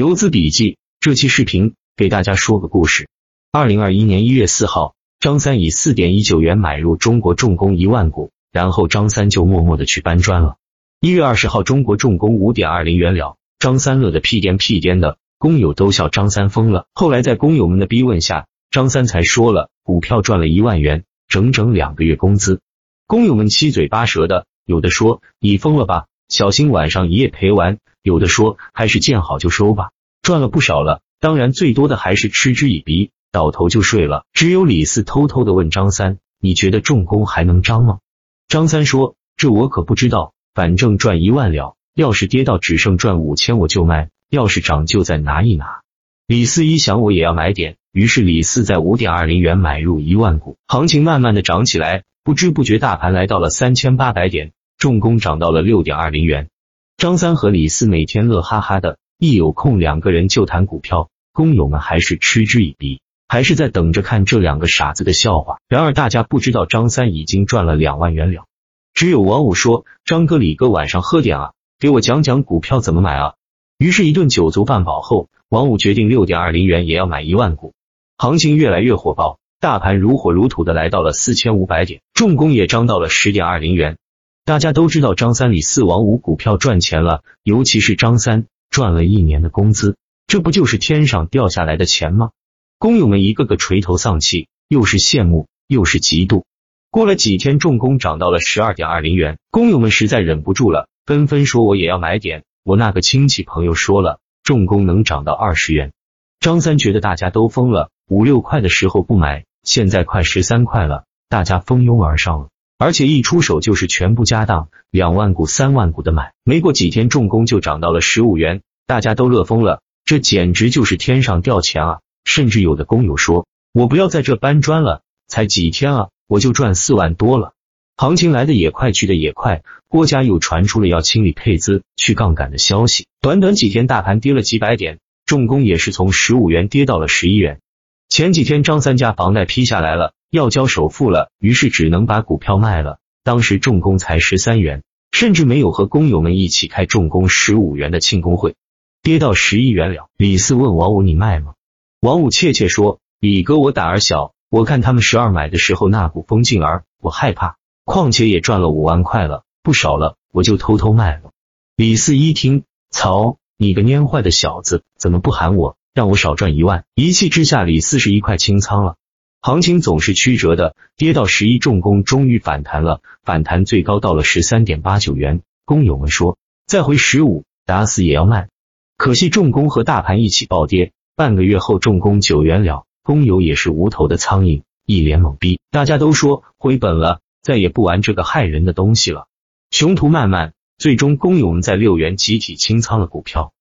游资笔记，这期视频给大家说个故事。二零二一年一月四号，张三以四点一九元买入中国重工一万股，然后张三就默默的去搬砖了。一月二十号，中国重工五点二零元了，张三乐的屁颠屁颠的，工友都笑张三疯了。后来在工友们的逼问下，张三才说了股票赚了一万元，整整两个月工资。工友们七嘴八舌的，有的说你疯了吧，小心晚上一夜赔完。有的说还是见好就收吧，赚了不少了。当然最多的还是嗤之以鼻，倒头就睡了。只有李四偷偷的问张三：“你觉得重工还能涨吗？”张三说：“这我可不知道，反正赚一万了。要是跌到只剩赚五千，我就卖；要是涨，就再拿一拿。”李四一想，我也要买点，于是李四在五点二零元买入一万股。行情慢慢的涨起来，不知不觉大盘来到了三千八百点，重工涨到了六点二零元。张三和李四每天乐哈哈的，一有空两个人就谈股票，工友们还是嗤之以鼻，还是在等着看这两个傻子的笑话。然而大家不知道张三已经赚了两万元了。只有王五说：“张哥、李哥，晚上喝点啊，给我讲讲股票怎么买啊。”于是，一顿酒足饭饱后，王五决定六点二零元也要买一万股。行情越来越火爆，大盘如火如荼的来到了四千五百点，重工也涨到了十点二零元。大家都知道张三李四王五股票赚钱了，尤其是张三赚了一年的工资，这不就是天上掉下来的钱吗？工友们一个个垂头丧气，又是羡慕又是嫉妒。过了几天，重工涨到了十二点二零元，工友们实在忍不住了，纷纷说我也要买点。我那个亲戚朋友说了，重工能涨到二十元。张三觉得大家都疯了，五六块的时候不买，现在快十三块了，大家蜂拥而上了。而且一出手就是全部家当，两万股、三万股的买，没过几天重工就涨到了十五元，大家都乐疯了，这简直就是天上掉钱啊！甚至有的工友说：“我不要在这搬砖了，才几天啊，我就赚四万多了。”行情来的也快，去的也快，郭家又传出了要清理配资、去杠杆的消息。短短几天，大盘跌了几百点，重工也是从十五元跌到了十一元。前几天张三家房贷批下来了。要交首付了，于是只能把股票卖了。当时重工才十三元，甚至没有和工友们一起开重工十五元的庆功会，跌到十一元了。李四问王五：“你卖吗？”王五怯怯说：“李哥，我胆儿小，我看他们十二买的时候那股风劲儿，我害怕。况且也赚了五万块了，不少了，我就偷偷卖了。”李四一听，操，你个蔫坏的小子，怎么不喊我，让我少赚一万？一气之下，李四是一块清仓了。行情总是曲折的，跌到十一，重工终于反弹了，反弹最高到了十三点八九元。工友们说，再回十五，打死也要卖。可惜重工和大盘一起暴跌，半个月后重工九元了，工友也是无头的苍蝇，一脸懵逼。大家都说回本了，再也不玩这个害人的东西了。雄途漫漫，最终工友们在六元集体清仓了股票。